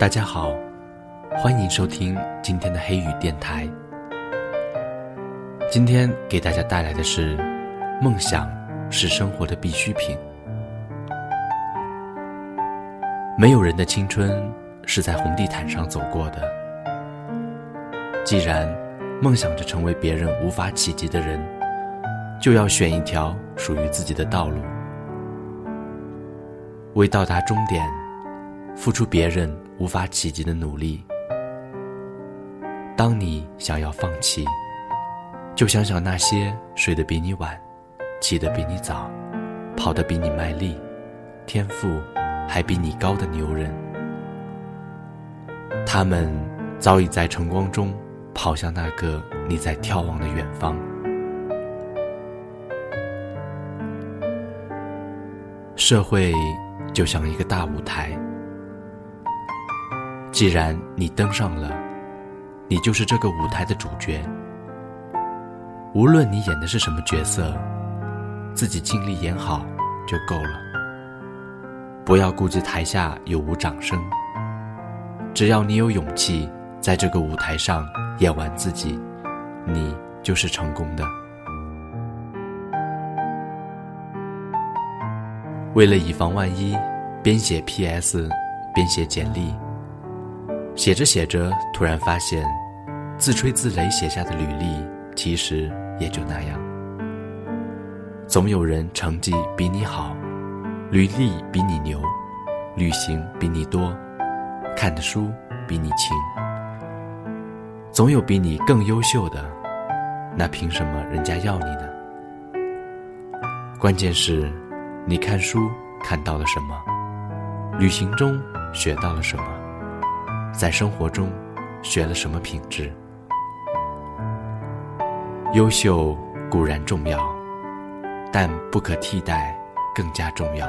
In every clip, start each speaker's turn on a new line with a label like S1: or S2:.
S1: 大家好，欢迎收听今天的黑雨电台。今天给大家带来的是：梦想是生活的必需品。没有人的青春是在红地毯上走过的。既然梦想着成为别人无法企及的人，就要选一条属于自己的道路，为到达终点，付出别人。无法企及的努力。当你想要放弃，就想想那些睡得比你晚、起得比你早、跑得比你卖力、天赋还比你高的牛人。他们早已在晨光中跑向那个你在眺望的远方。社会就像一个大舞台。既然你登上了，你就是这个舞台的主角。无论你演的是什么角色，自己尽力演好就够了。不要顾及台下有无掌声，只要你有勇气在这个舞台上演完自己，你就是成功的。为了以防万一，边写 P.S. 边写简历。写着写着，突然发现，自吹自擂写下的履历其实也就那样。总有人成绩比你好，履历比你牛，旅行比你多，看的书比你勤。总有比你更优秀的，那凭什么人家要你呢？关键是，你看书看到了什么，旅行中学到了什么。在生活中，学了什么品质？优秀固然重要，但不可替代更加重要。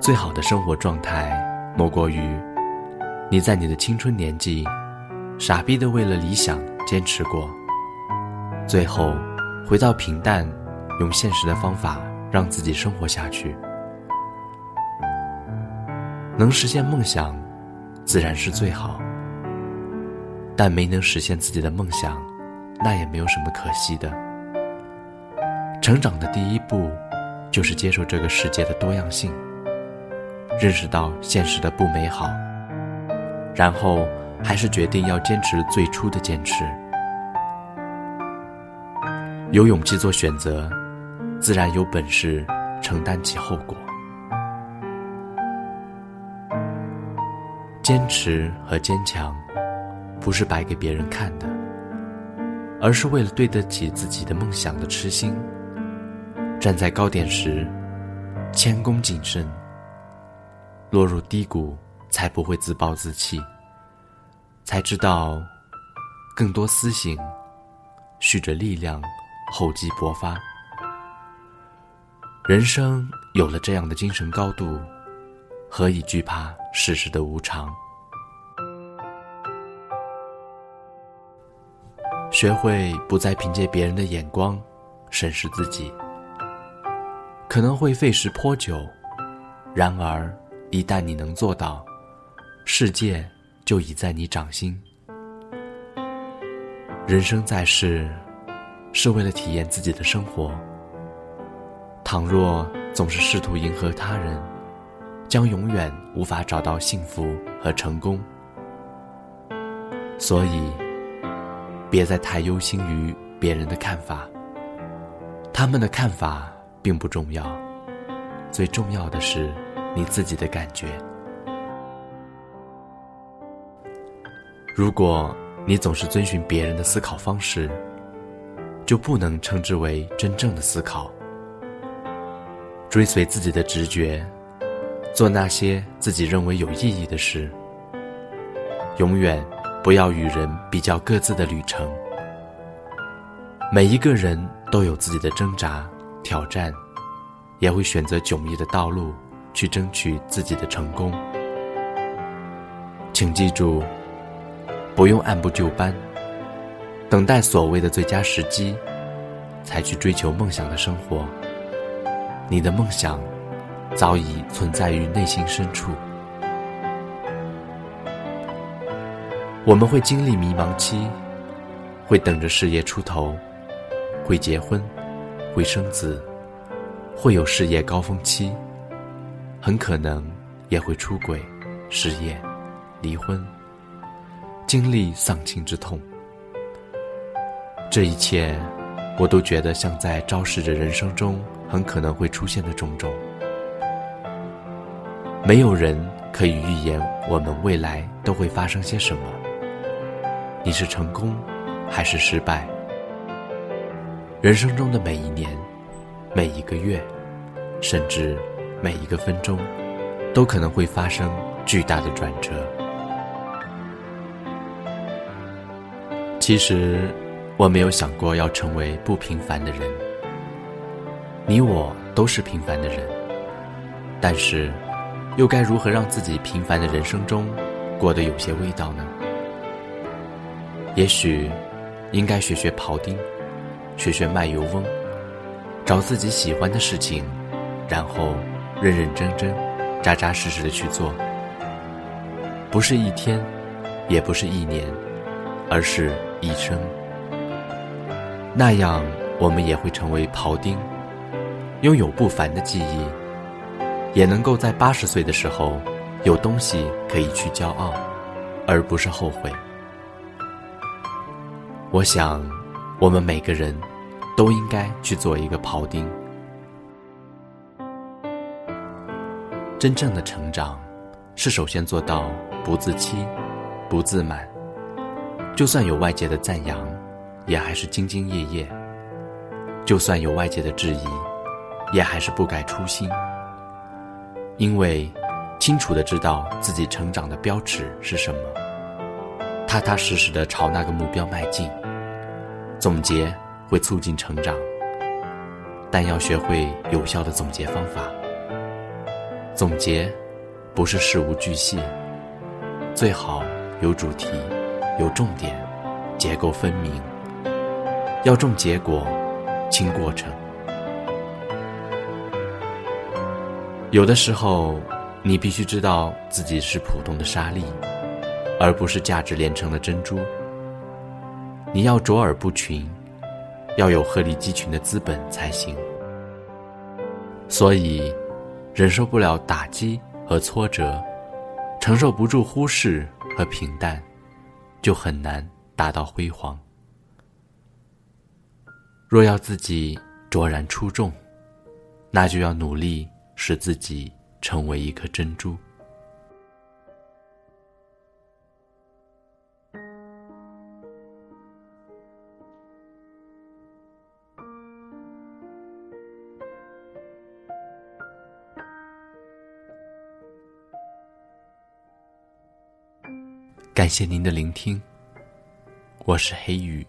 S1: 最好的生活状态，莫过于你在你的青春年纪，傻逼的为了理想坚持过，最后回到平淡，用现实的方法让自己生活下去。能实现梦想，自然是最好。但没能实现自己的梦想，那也没有什么可惜的。成长的第一步，就是接受这个世界的多样性，认识到现实的不美好，然后还是决定要坚持最初的坚持。有勇气做选择，自然有本事承担起后果。坚持和坚强，不是摆给别人看的，而是为了对得起自己的梦想的痴心。站在高点时，谦恭谨慎；落入低谷，才不会自暴自弃。才知道，更多私行，蓄着力量，厚积薄发。人生有了这样的精神高度。何以惧怕世事的无常？学会不再凭借别人的眼光审视自己，可能会费时颇久。然而，一旦你能做到，世界就已在你掌心。人生在世，是为了体验自己的生活。倘若总是试图迎合他人，将永远无法找到幸福和成功，所以别再太忧心于别人的看法。他们的看法并不重要，最重要的是你自己的感觉。如果你总是遵循别人的思考方式，就不能称之为真正的思考。追随自己的直觉。做那些自己认为有意义的事，永远不要与人比较各自的旅程。每一个人都有自己的挣扎、挑战，也会选择迥异的道路去争取自己的成功。请记住，不用按部就班，等待所谓的最佳时机，才去追求梦想的生活。你的梦想。早已存在于内心深处。我们会经历迷茫期，会等着事业出头，会结婚，会生子，会有事业高峰期，很可能也会出轨、失业、离婚，经历丧亲之痛。这一切，我都觉得像在昭示着人生中很可能会出现的种种。没有人可以预言我们未来都会发生些什么。你是成功，还是失败？人生中的每一年、每一个月，甚至每一个分钟，都可能会发生巨大的转折。其实，我没有想过要成为不平凡的人。你我都是平凡的人，但是，又该如何让自己平凡的人生中过得有些味道呢？也许，应该学学庖丁，学学卖油翁，找自己喜欢的事情，然后认认真真、扎扎实实的去做。不是一天，也不是一年，而是一生。那样，我们也会成为庖丁，拥有不凡的记忆，也能够在八十岁的时候，有东西可以去骄傲，而不是后悔。我想，我们每个人都应该去做一个庖丁。真正的成长，是首先做到不自欺、不自满。就算有外界的赞扬，也还是兢兢业业；就算有外界的质疑，也还是不改初心。因为清楚的知道自己成长的标尺是什么，踏踏实实的朝那个目标迈进。总结会促进成长，但要学会有效的总结方法。总结不是事无巨细，最好有主题、有重点、结构分明。要重结果，轻过程。有的时候，你必须知道自己是普通的沙粒，而不是价值连城的珍珠。你要卓尔不群，要有鹤立鸡群的资本才行。所以，忍受不了打击和挫折，承受不住忽视和平淡，就很难达到辉煌。若要自己卓然出众，那就要努力使自己成为一颗珍珠。感谢您的聆听，我是黑雨。